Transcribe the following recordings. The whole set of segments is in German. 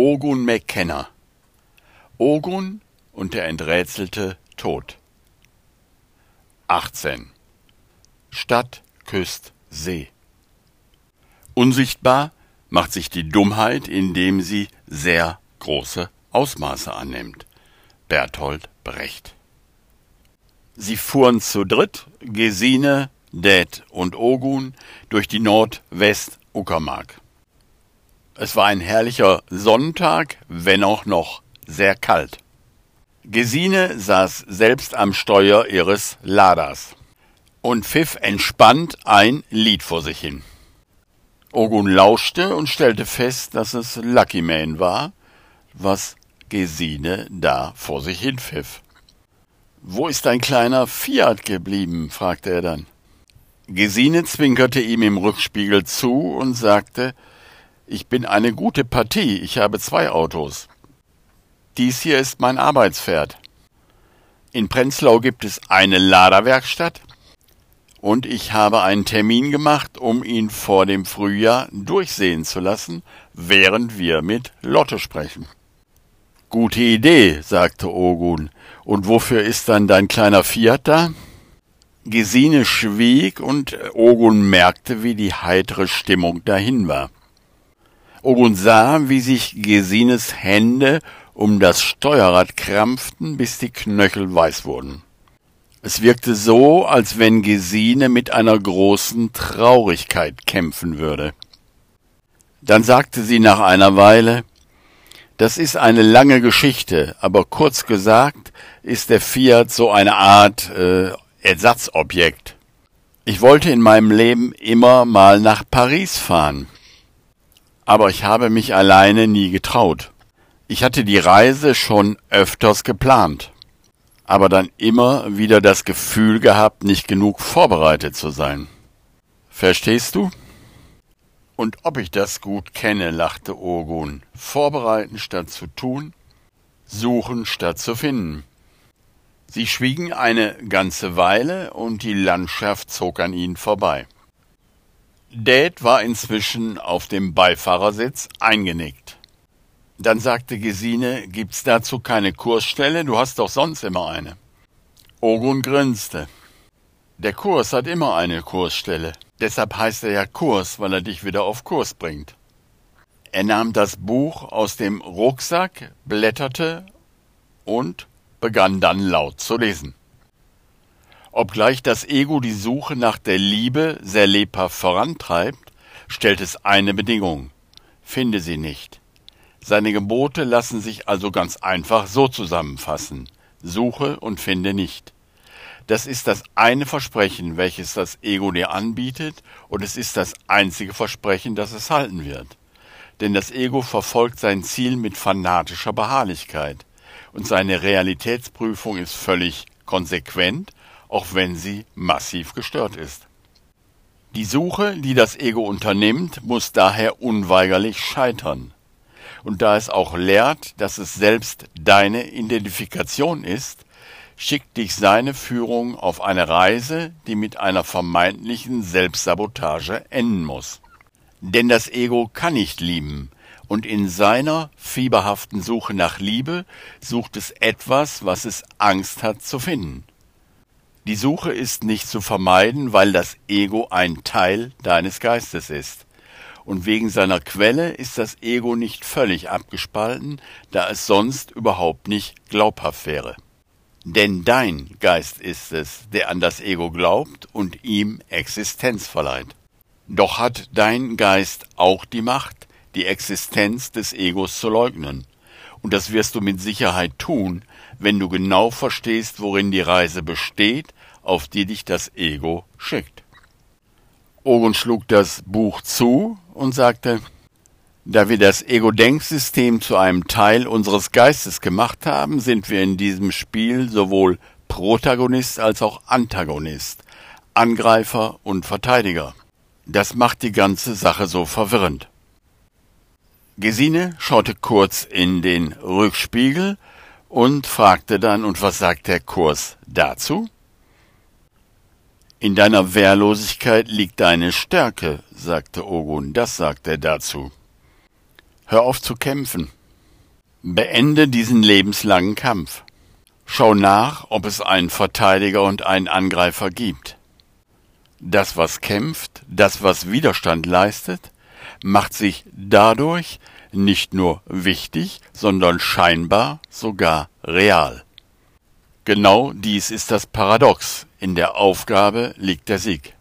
Ogun McKenna. Ogun und der enträtselte Tod 18 Stadt küsst See. Unsichtbar macht sich die Dummheit, indem sie sehr große Ausmaße annimmt. Bertolt Brecht. Sie fuhren zu dritt, Gesine, Dät und Ogun, durch die Nordwest-Uckermark. Es war ein herrlicher Sonntag, wenn auch noch sehr kalt. Gesine saß selbst am Steuer ihres Laders und pfiff entspannt ein Lied vor sich hin. Ogun lauschte und stellte fest, dass es Lucky Man war, was Gesine da vor sich hin pfiff. Wo ist dein kleiner Fiat geblieben? fragte er dann. Gesine zwinkerte ihm im Rückspiegel zu und sagte, ich bin eine gute Partie, ich habe zwei Autos. Dies hier ist mein Arbeitspferd. In Prenzlau gibt es eine Laderwerkstatt und ich habe einen Termin gemacht, um ihn vor dem Frühjahr durchsehen zu lassen, während wir mit Lotte sprechen. Gute Idee, sagte Ogun. Und wofür ist dann dein kleiner Fiat da? Gesine schwieg und Ogun merkte, wie die heitere Stimmung dahin war. Ogun sah, wie sich Gesines Hände um das Steuerrad krampften, bis die Knöchel weiß wurden. Es wirkte so, als wenn Gesine mit einer großen Traurigkeit kämpfen würde. Dann sagte sie nach einer Weile Das ist eine lange Geschichte, aber kurz gesagt ist der Fiat so eine Art äh, Ersatzobjekt. Ich wollte in meinem Leben immer mal nach Paris fahren aber ich habe mich alleine nie getraut. Ich hatte die Reise schon öfters geplant, aber dann immer wieder das Gefühl gehabt, nicht genug vorbereitet zu sein. Verstehst du? Und ob ich das gut kenne, lachte Ogun. Vorbereiten statt zu tun, suchen statt zu finden. Sie schwiegen eine ganze Weile und die Landschaft zog an ihnen vorbei. Dad war inzwischen auf dem Beifahrersitz eingenickt. Dann sagte Gesine, gibt's dazu keine Kursstelle? Du hast doch sonst immer eine. Ogun grinste. Der Kurs hat immer eine Kursstelle. Deshalb heißt er ja Kurs, weil er dich wieder auf Kurs bringt. Er nahm das Buch aus dem Rucksack, blätterte und begann dann laut zu lesen. Obgleich das Ego die Suche nach der Liebe sehr lebhaft vorantreibt, stellt es eine Bedingung. Finde sie nicht. Seine Gebote lassen sich also ganz einfach so zusammenfassen. Suche und finde nicht. Das ist das eine Versprechen, welches das Ego dir anbietet, und es ist das einzige Versprechen, das es halten wird. Denn das Ego verfolgt sein Ziel mit fanatischer Beharrlichkeit, und seine Realitätsprüfung ist völlig konsequent auch wenn sie massiv gestört ist. Die Suche, die das Ego unternimmt, muss daher unweigerlich scheitern. Und da es auch lehrt, dass es selbst deine Identifikation ist, schickt dich seine Führung auf eine Reise, die mit einer vermeintlichen Selbstsabotage enden muss. Denn das Ego kann nicht lieben, und in seiner fieberhaften Suche nach Liebe sucht es etwas, was es Angst hat zu finden. Die Suche ist nicht zu vermeiden, weil das Ego ein Teil deines Geistes ist. Und wegen seiner Quelle ist das Ego nicht völlig abgespalten, da es sonst überhaupt nicht glaubhaft wäre. Denn dein Geist ist es, der an das Ego glaubt und ihm Existenz verleiht. Doch hat dein Geist auch die Macht, die Existenz des Egos zu leugnen. Und das wirst du mit Sicherheit tun, wenn du genau verstehst, worin die Reise besteht auf die dich das Ego schickt. Ogun schlug das Buch zu und sagte, da wir das Ego-Denksystem zu einem Teil unseres Geistes gemacht haben, sind wir in diesem Spiel sowohl Protagonist als auch Antagonist, Angreifer und Verteidiger. Das macht die ganze Sache so verwirrend. Gesine schaute kurz in den Rückspiegel und fragte dann, und was sagt der Kurs dazu? In deiner Wehrlosigkeit liegt deine Stärke, sagte Ogun, das sagt er dazu. Hör auf zu kämpfen. Beende diesen lebenslangen Kampf. Schau nach, ob es einen Verteidiger und einen Angreifer gibt. Das, was kämpft, das, was Widerstand leistet, macht sich dadurch nicht nur wichtig, sondern scheinbar sogar real. Genau dies ist das Paradox. In der Aufgabe liegt der Sieg.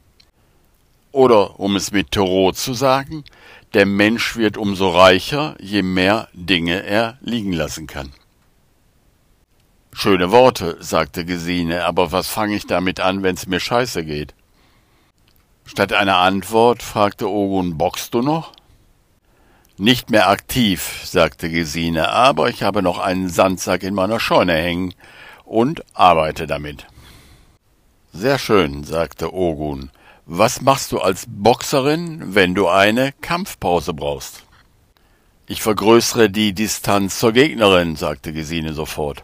Oder, um es mit Thoreau zu sagen, der Mensch wird umso reicher, je mehr Dinge er liegen lassen kann. Schöne Worte, sagte Gesine, aber was fange ich damit an, wenn's mir scheiße geht? Statt einer Antwort fragte Ogun, boxst du noch? Nicht mehr aktiv, sagte Gesine, aber ich habe noch einen Sandsack in meiner Scheune hängen und arbeite damit. Sehr schön, sagte Ogun. Was machst du als Boxerin, wenn du eine Kampfpause brauchst? Ich vergrößere die Distanz zur Gegnerin, sagte Gesine sofort.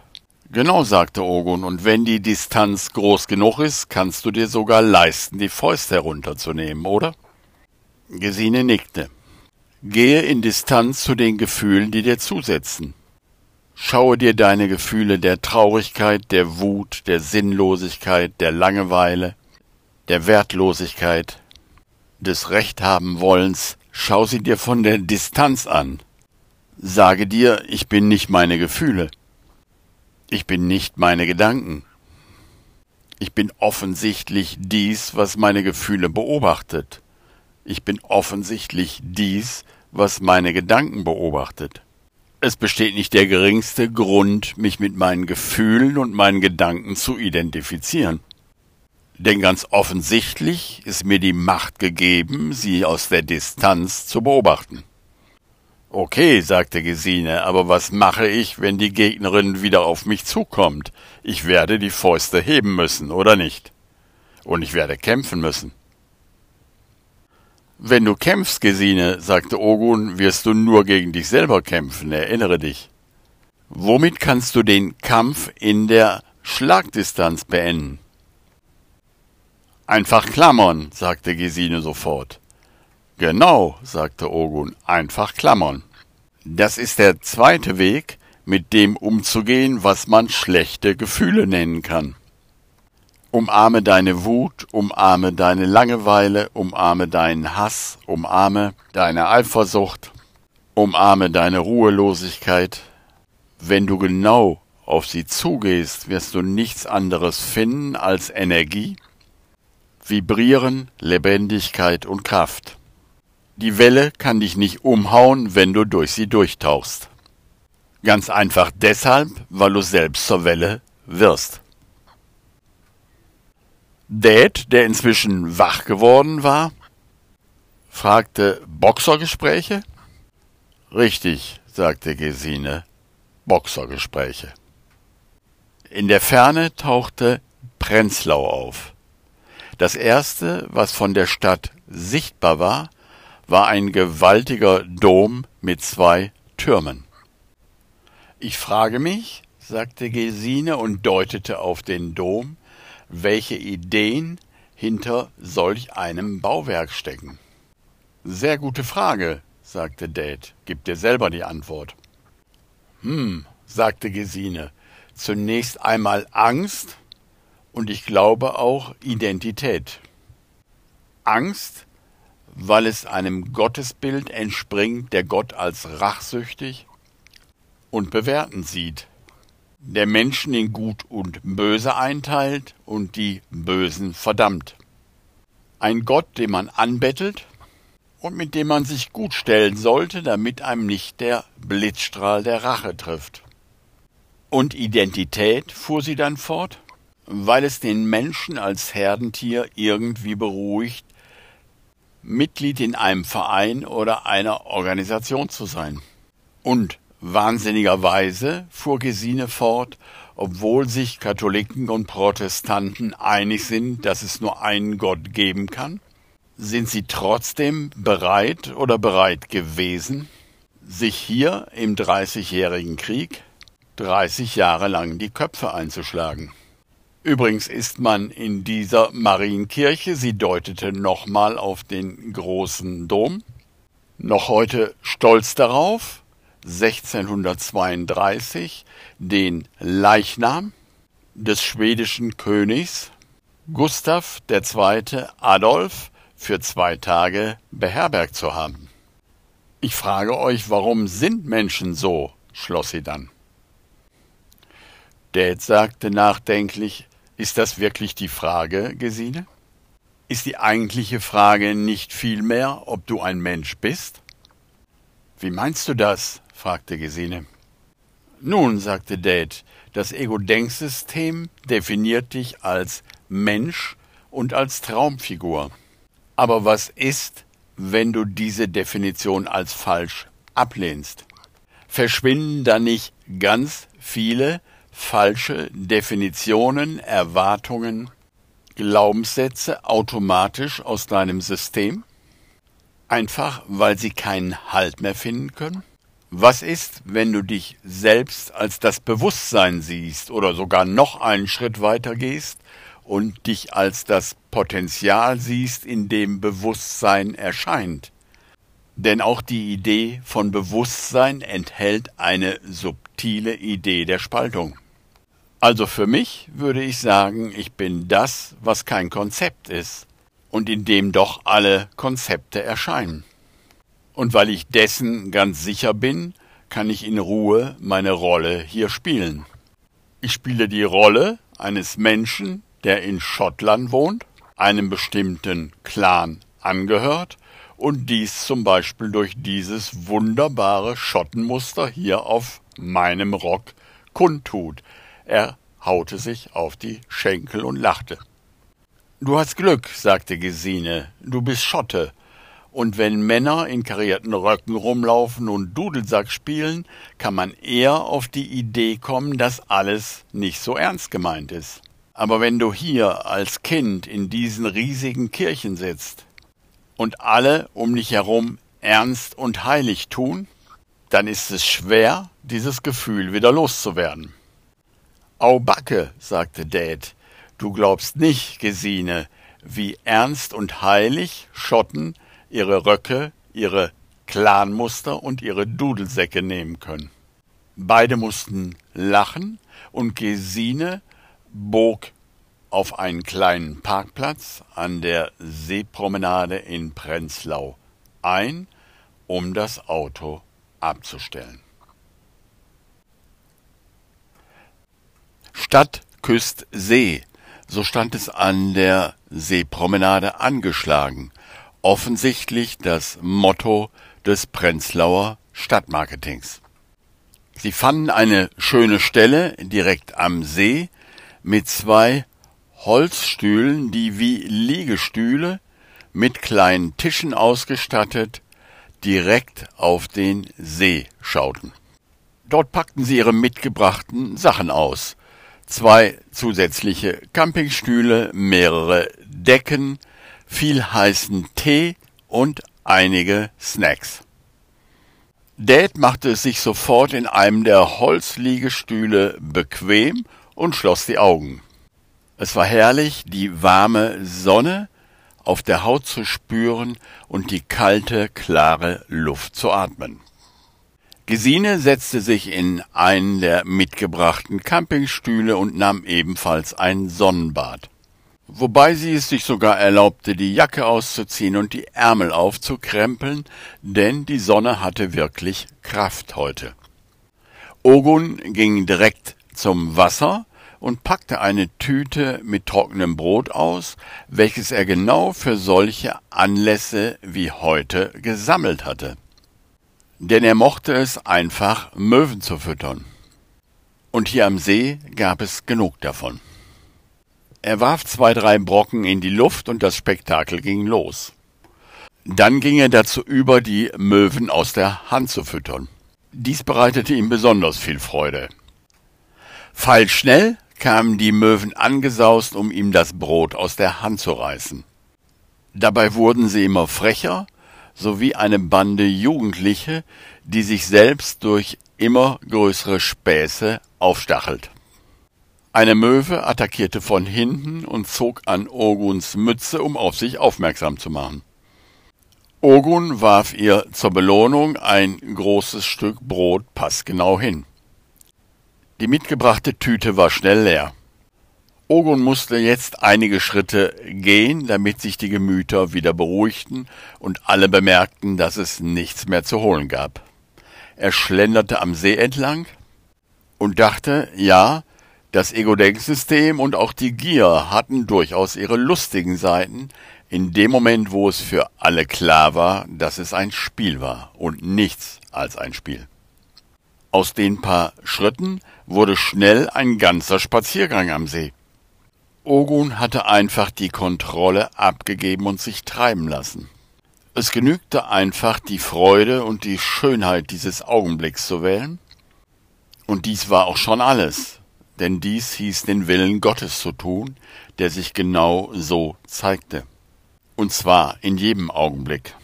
Genau, sagte Ogun, und wenn die Distanz groß genug ist, kannst du dir sogar leisten, die Fäuste herunterzunehmen, oder? Gesine nickte. Gehe in Distanz zu den Gefühlen, die dir zusetzen. Schaue dir deine Gefühle der Traurigkeit, der Wut, der Sinnlosigkeit, der Langeweile, der Wertlosigkeit, des Rechthabenwollens, schau sie dir von der Distanz an. Sage dir, ich bin nicht meine Gefühle. Ich bin nicht meine Gedanken. Ich bin offensichtlich dies, was meine Gefühle beobachtet. Ich bin offensichtlich dies, was meine Gedanken beobachtet. Es besteht nicht der geringste Grund, mich mit meinen Gefühlen und meinen Gedanken zu identifizieren. Denn ganz offensichtlich ist mir die Macht gegeben, sie aus der Distanz zu beobachten. Okay, sagte Gesine, aber was mache ich, wenn die Gegnerin wieder auf mich zukommt? Ich werde die Fäuste heben müssen, oder nicht? Und ich werde kämpfen müssen. Wenn du kämpfst, Gesine, sagte Ogun, wirst du nur gegen dich selber kämpfen, erinnere dich. Womit kannst du den Kampf in der Schlagdistanz beenden? Einfach klammern, sagte Gesine sofort. Genau, sagte Ogun, einfach klammern. Das ist der zweite Weg, mit dem umzugehen, was man schlechte Gefühle nennen kann. Umarme deine Wut, umarme deine Langeweile, umarme deinen Hass, umarme deine Eifersucht, umarme deine Ruhelosigkeit. Wenn du genau auf sie zugehst, wirst du nichts anderes finden als Energie, Vibrieren, Lebendigkeit und Kraft. Die Welle kann dich nicht umhauen, wenn du durch sie durchtauchst. Ganz einfach deshalb, weil du selbst zur Welle wirst. Dad, der inzwischen wach geworden war, fragte Boxergespräche? Richtig, sagte Gesine, Boxergespräche. In der Ferne tauchte Prenzlau auf. Das erste, was von der Stadt sichtbar war, war ein gewaltiger Dom mit zwei Türmen. Ich frage mich, sagte Gesine und deutete auf den Dom, welche Ideen hinter solch einem Bauwerk stecken? Sehr gute Frage, sagte Dad. Gib dir selber die Antwort. Hm, sagte Gesine. Zunächst einmal Angst und ich glaube auch Identität. Angst, weil es einem Gottesbild entspringt, der Gott als rachsüchtig und bewertend sieht der Menschen in Gut und Böse einteilt und die Bösen verdammt. Ein Gott, den man anbettelt und mit dem man sich gut stellen sollte, damit einem nicht der Blitzstrahl der Rache trifft. Und Identität, fuhr sie dann fort, weil es den Menschen als Herdentier irgendwie beruhigt, Mitglied in einem Verein oder einer Organisation zu sein. Und Wahnsinnigerweise, fuhr Gesine fort, obwohl sich Katholiken und Protestanten einig sind, dass es nur einen Gott geben kann, sind sie trotzdem bereit oder bereit gewesen, sich hier im Dreißigjährigen Krieg 30 Jahre lang die Köpfe einzuschlagen. Übrigens ist man in dieser Marienkirche, sie deutete nochmal auf den großen Dom, noch heute stolz darauf, 1632 den Leichnam des schwedischen Königs Gustav II. Adolf für zwei Tage beherbergt zu haben. Ich frage euch, warum sind Menschen so? schloss sie dann. Dad sagte nachdenklich, ist das wirklich die Frage, Gesine? Ist die eigentliche Frage nicht vielmehr, ob du ein Mensch bist? Wie meinst du das? Fragte Gesine. Nun, sagte Dad, das Ego-Denksystem definiert dich als Mensch und als Traumfigur. Aber was ist, wenn du diese Definition als falsch ablehnst? Verschwinden da nicht ganz viele falsche Definitionen, Erwartungen, Glaubenssätze automatisch aus deinem System? Einfach weil sie keinen Halt mehr finden können? Was ist, wenn du dich selbst als das Bewusstsein siehst oder sogar noch einen Schritt weiter gehst und dich als das Potenzial siehst, in dem Bewusstsein erscheint? Denn auch die Idee von Bewusstsein enthält eine subtile Idee der Spaltung. Also für mich würde ich sagen, ich bin das, was kein Konzept ist und in dem doch alle Konzepte erscheinen. Und weil ich dessen ganz sicher bin, kann ich in Ruhe meine Rolle hier spielen. Ich spiele die Rolle eines Menschen, der in Schottland wohnt, einem bestimmten Clan angehört und dies zum Beispiel durch dieses wunderbare Schottenmuster hier auf meinem Rock kundtut. Er haute sich auf die Schenkel und lachte. Du hast Glück, sagte Gesine, du bist Schotte, und wenn Männer in karierten Röcken rumlaufen und Dudelsack spielen, kann man eher auf die Idee kommen, dass alles nicht so ernst gemeint ist. Aber wenn du hier als Kind in diesen riesigen Kirchen sitzt und alle um dich herum ernst und heilig tun, dann ist es schwer, dieses Gefühl wieder loszuwerden. Au Backe, sagte Dad, du glaubst nicht, Gesine, wie ernst und heilig Schotten ihre Röcke, ihre Clanmuster und ihre Dudelsäcke nehmen können. Beide mussten lachen und Gesine bog auf einen kleinen Parkplatz an der Seepromenade in Prenzlau ein, um das Auto abzustellen. Stadt küsst See, so stand es an der Seepromenade angeschlagen, offensichtlich das Motto des Prenzlauer Stadtmarketings. Sie fanden eine schöne Stelle direkt am See mit zwei Holzstühlen, die wie Liegestühle mit kleinen Tischen ausgestattet direkt auf den See schauten. Dort packten sie ihre mitgebrachten Sachen aus. Zwei zusätzliche Campingstühle, mehrere Decken, viel heißen Tee und einige Snacks. Dad machte es sich sofort in einem der Holzliegestühle bequem und schloss die Augen. Es war herrlich, die warme Sonne auf der Haut zu spüren und die kalte, klare Luft zu atmen. Gesine setzte sich in einen der mitgebrachten Campingstühle und nahm ebenfalls ein Sonnenbad wobei sie es sich sogar erlaubte, die Jacke auszuziehen und die Ärmel aufzukrempeln, denn die Sonne hatte wirklich Kraft heute. Ogun ging direkt zum Wasser und packte eine Tüte mit trockenem Brot aus, welches er genau für solche Anlässe wie heute gesammelt hatte. Denn er mochte es einfach, Möwen zu füttern. Und hier am See gab es genug davon. Er warf zwei, drei Brocken in die Luft und das Spektakel ging los. Dann ging er dazu über, die Möwen aus der Hand zu füttern. Dies bereitete ihm besonders viel Freude. Pfeilschnell kamen die Möwen angesaust, um ihm das Brot aus der Hand zu reißen. Dabei wurden sie immer frecher, sowie eine Bande Jugendliche, die sich selbst durch immer größere Späße aufstachelt. Eine Möwe attackierte von hinten und zog an Oguns Mütze, um auf sich aufmerksam zu machen. Ogun warf ihr zur Belohnung ein großes Stück Brot passgenau hin. Die mitgebrachte Tüte war schnell leer. Ogun musste jetzt einige Schritte gehen, damit sich die Gemüter wieder beruhigten und alle bemerkten, dass es nichts mehr zu holen gab. Er schlenderte am See entlang und dachte, ja, das Ego-Denksystem und auch die Gier hatten durchaus ihre lustigen Seiten, in dem Moment, wo es für alle klar war, dass es ein Spiel war und nichts als ein Spiel. Aus den paar Schritten wurde schnell ein ganzer Spaziergang am See. Ogun hatte einfach die Kontrolle abgegeben und sich treiben lassen. Es genügte einfach, die Freude und die Schönheit dieses Augenblicks zu wählen. Und dies war auch schon alles, denn dies hieß den Willen Gottes zu tun, der sich genau so zeigte. Und zwar in jedem Augenblick.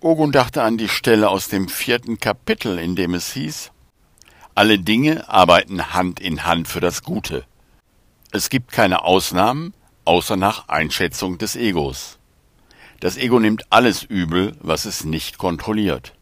Ogun dachte an die Stelle aus dem vierten Kapitel, in dem es hieß, alle Dinge arbeiten Hand in Hand für das Gute. Es gibt keine Ausnahmen, außer nach Einschätzung des Egos. Das Ego nimmt alles übel, was es nicht kontrolliert.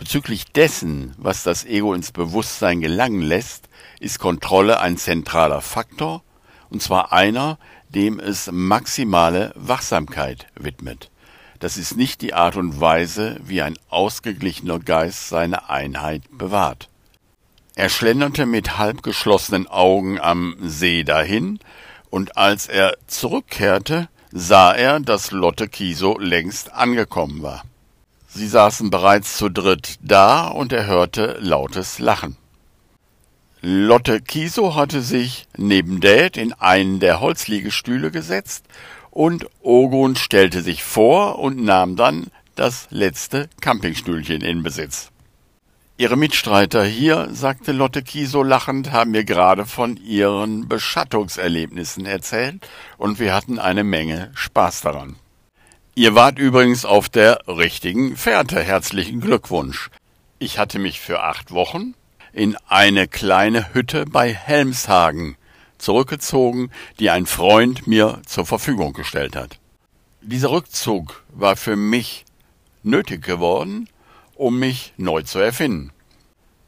Bezüglich dessen, was das Ego ins Bewusstsein gelangen lässt, ist Kontrolle ein zentraler Faktor, und zwar einer, dem es maximale Wachsamkeit widmet. Das ist nicht die Art und Weise, wie ein ausgeglichener Geist seine Einheit bewahrt. Er schlenderte mit halb geschlossenen Augen am See dahin, und als er zurückkehrte, sah er, dass Lotte Kiso längst angekommen war. Sie saßen bereits zu dritt da, und er hörte lautes Lachen. Lotte Kiso hatte sich neben Dad in einen der Holzliegestühle gesetzt, und Ogun stellte sich vor und nahm dann das letzte Campingstühlchen in Besitz. Ihre Mitstreiter hier, sagte Lotte Kiso lachend, haben mir gerade von ihren Beschattungserlebnissen erzählt und wir hatten eine Menge Spaß daran. Ihr wart übrigens auf der richtigen Fährte. Herzlichen Glückwunsch. Ich hatte mich für acht Wochen in eine kleine Hütte bei Helmshagen zurückgezogen, die ein Freund mir zur Verfügung gestellt hat. Dieser Rückzug war für mich nötig geworden, um mich neu zu erfinden.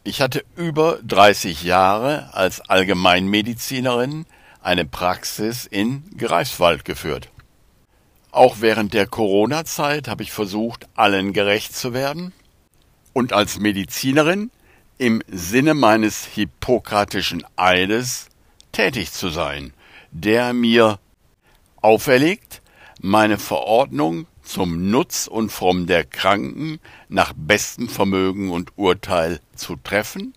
Ich hatte über 30 Jahre als Allgemeinmedizinerin eine Praxis in Greifswald geführt. Auch während der Corona-Zeit habe ich versucht, allen gerecht zu werden und als Medizinerin im Sinne meines hippokratischen Eides tätig zu sein, der mir auferlegt, meine Verordnung zum Nutz und Fromm der Kranken nach bestem Vermögen und Urteil zu treffen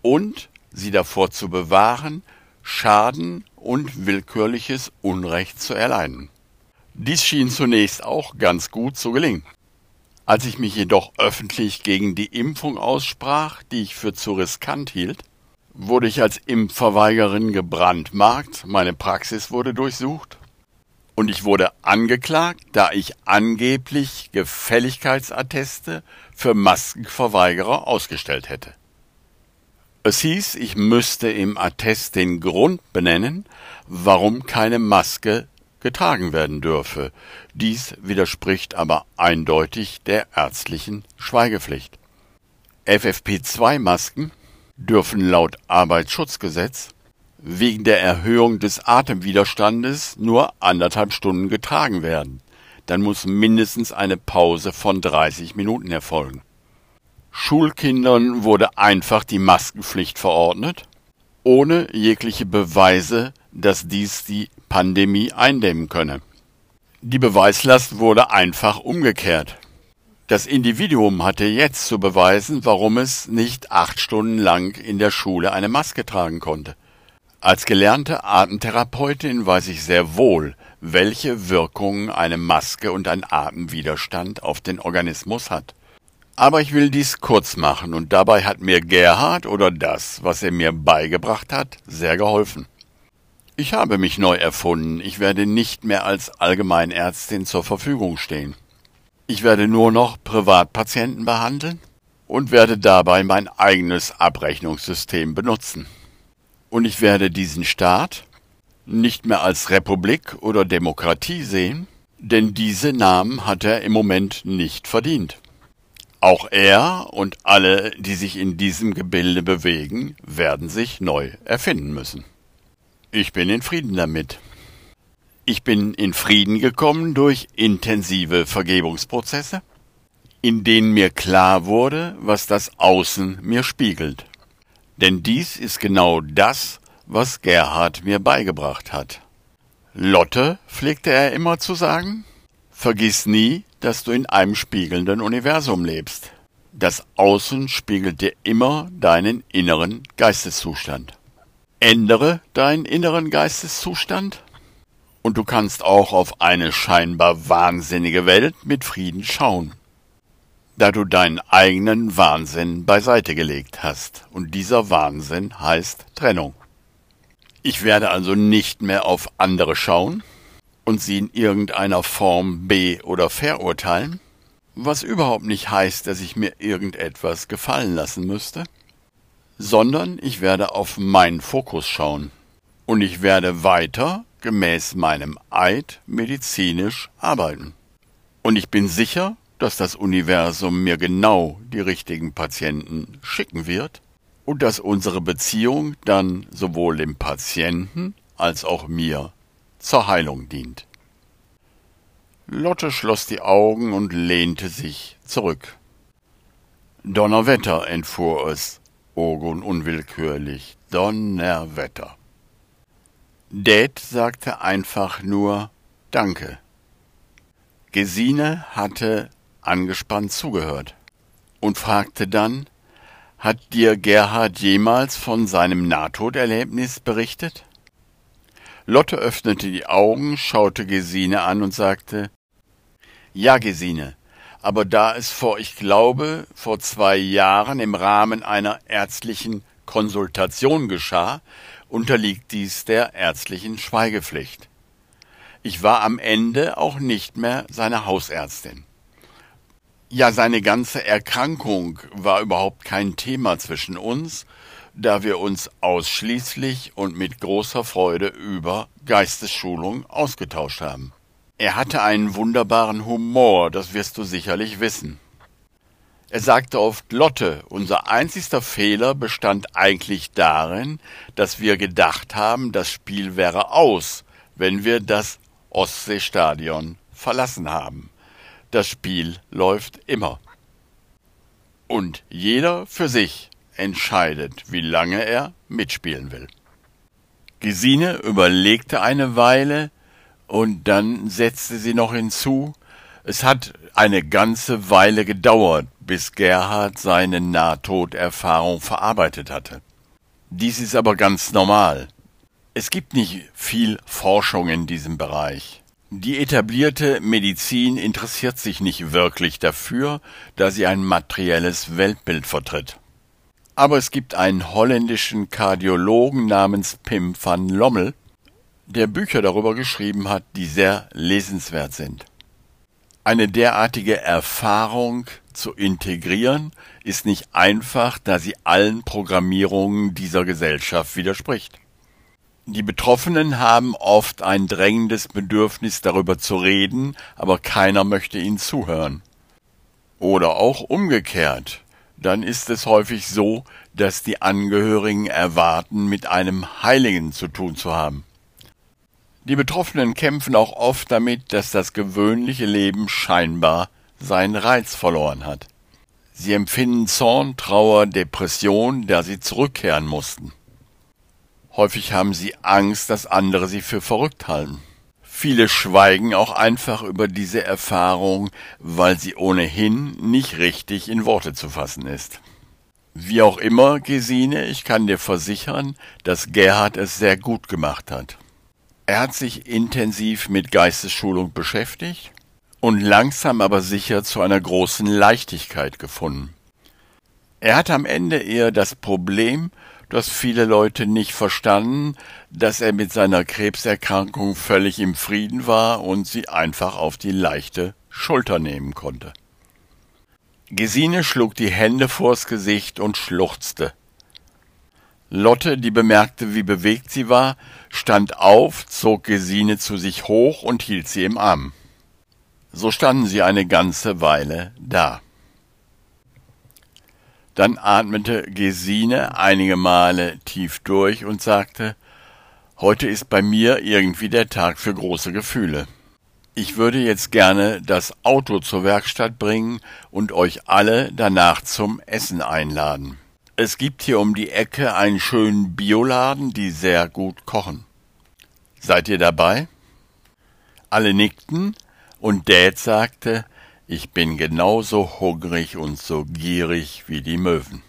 und sie davor zu bewahren, Schaden und willkürliches Unrecht zu erleiden. Dies schien zunächst auch ganz gut zu gelingen. Als ich mich jedoch öffentlich gegen die Impfung aussprach, die ich für zu riskant hielt, wurde ich als Impfverweigerin gebrandmarkt, meine Praxis wurde durchsucht und ich wurde angeklagt, da ich angeblich Gefälligkeitsatteste für Maskenverweigerer ausgestellt hätte. Es hieß, ich müsste im Attest den Grund benennen, warum keine Maske getragen werden dürfe. Dies widerspricht aber eindeutig der ärztlichen Schweigepflicht. FFP2-Masken dürfen laut Arbeitsschutzgesetz wegen der Erhöhung des Atemwiderstandes nur anderthalb Stunden getragen werden. Dann muss mindestens eine Pause von 30 Minuten erfolgen. Schulkindern wurde einfach die Maskenpflicht verordnet, ohne jegliche Beweise, dass dies die Pandemie eindämmen könne. Die Beweislast wurde einfach umgekehrt. Das Individuum hatte jetzt zu beweisen, warum es nicht acht Stunden lang in der Schule eine Maske tragen konnte. Als gelernte Atemtherapeutin weiß ich sehr wohl, welche Wirkungen eine Maske und ein Atemwiderstand auf den Organismus hat. Aber ich will dies kurz machen und dabei hat mir Gerhard oder das, was er mir beigebracht hat, sehr geholfen. Ich habe mich neu erfunden, ich werde nicht mehr als Allgemeinärztin zur Verfügung stehen. Ich werde nur noch Privatpatienten behandeln und werde dabei mein eigenes Abrechnungssystem benutzen. Und ich werde diesen Staat nicht mehr als Republik oder Demokratie sehen, denn diese Namen hat er im Moment nicht verdient. Auch er und alle, die sich in diesem Gebilde bewegen, werden sich neu erfinden müssen. Ich bin in Frieden damit. Ich bin in Frieden gekommen durch intensive Vergebungsprozesse, in denen mir klar wurde, was das Außen mir spiegelt. Denn dies ist genau das, was Gerhard mir beigebracht hat. Lotte, pflegte er immer zu sagen, vergiss nie, dass du in einem spiegelnden Universum lebst. Das Außen spiegelt dir immer deinen inneren Geisteszustand. Ändere deinen inneren Geisteszustand. Und du kannst auch auf eine scheinbar wahnsinnige Welt mit Frieden schauen, da du deinen eigenen Wahnsinn beiseite gelegt hast, und dieser Wahnsinn heißt Trennung. Ich werde also nicht mehr auf andere schauen und sie in irgendeiner Form be- oder verurteilen, was überhaupt nicht heißt, dass ich mir irgendetwas gefallen lassen müsste, sondern ich werde auf meinen Fokus schauen und ich werde weiter gemäß meinem Eid medizinisch arbeiten. Und ich bin sicher, dass das Universum mir genau die richtigen Patienten schicken wird, und dass unsere Beziehung dann sowohl dem Patienten als auch mir zur Heilung dient. Lotte schloss die Augen und lehnte sich zurück. Donnerwetter, entfuhr es, Ogun unwillkürlich, Donnerwetter. Dad sagte einfach nur Danke. Gesine hatte angespannt zugehört und fragte dann, hat dir Gerhard jemals von seinem Nahtoderlebnis berichtet? Lotte öffnete die Augen, schaute Gesine an und sagte Ja, Gesine, aber da es vor, ich glaube, vor zwei Jahren im Rahmen einer ärztlichen Konsultation geschah, unterliegt dies der ärztlichen Schweigepflicht. Ich war am Ende auch nicht mehr seine Hausärztin. Ja, seine ganze Erkrankung war überhaupt kein Thema zwischen uns, da wir uns ausschließlich und mit großer Freude über Geistesschulung ausgetauscht haben. Er hatte einen wunderbaren Humor, das wirst du sicherlich wissen. Er sagte oft Lotte, unser einzigster Fehler bestand eigentlich darin, dass wir gedacht haben, das Spiel wäre aus, wenn wir das Ostseestadion verlassen haben. Das Spiel läuft immer. Und jeder für sich entscheidet, wie lange er mitspielen will. Gesine überlegte eine Weile und dann setzte sie noch hinzu, es hat eine ganze Weile gedauert, bis Gerhard seine Nahtoderfahrung verarbeitet hatte. Dies ist aber ganz normal. Es gibt nicht viel Forschung in diesem Bereich. Die etablierte Medizin interessiert sich nicht wirklich dafür, da sie ein materielles Weltbild vertritt. Aber es gibt einen holländischen Kardiologen namens Pim van Lommel, der Bücher darüber geschrieben hat, die sehr lesenswert sind. Eine derartige Erfahrung zu integrieren ist nicht einfach, da sie allen Programmierungen dieser Gesellschaft widerspricht. Die Betroffenen haben oft ein drängendes Bedürfnis darüber zu reden, aber keiner möchte ihnen zuhören. Oder auch umgekehrt. Dann ist es häufig so, dass die Angehörigen erwarten, mit einem Heiligen zu tun zu haben. Die Betroffenen kämpfen auch oft damit, dass das gewöhnliche Leben scheinbar seinen Reiz verloren hat. Sie empfinden Zorn, Trauer, Depression, da sie zurückkehren mussten. Häufig haben sie Angst, dass andere sie für verrückt halten. Viele schweigen auch einfach über diese Erfahrung, weil sie ohnehin nicht richtig in Worte zu fassen ist. Wie auch immer, Gesine, ich kann dir versichern, dass Gerhard es sehr gut gemacht hat. Er hat sich intensiv mit Geistesschulung beschäftigt und langsam aber sicher zu einer großen Leichtigkeit gefunden. Er hat am Ende eher das Problem, dass viele Leute nicht verstanden, dass er mit seiner Krebserkrankung völlig im Frieden war und sie einfach auf die leichte Schulter nehmen konnte. Gesine schlug die Hände vors Gesicht und schluchzte. Lotte, die bemerkte, wie bewegt sie war, stand auf, zog Gesine zu sich hoch und hielt sie im Arm. So standen sie eine ganze Weile da. Dann atmete Gesine einige Male tief durch und sagte, Heute ist bei mir irgendwie der Tag für große Gefühle. Ich würde jetzt gerne das Auto zur Werkstatt bringen und euch alle danach zum Essen einladen. Es gibt hier um die Ecke einen schönen Bioladen, die sehr gut kochen. Seid ihr dabei? Alle nickten, und Dad sagte, ich bin genauso hungrig und so gierig wie die Möwen.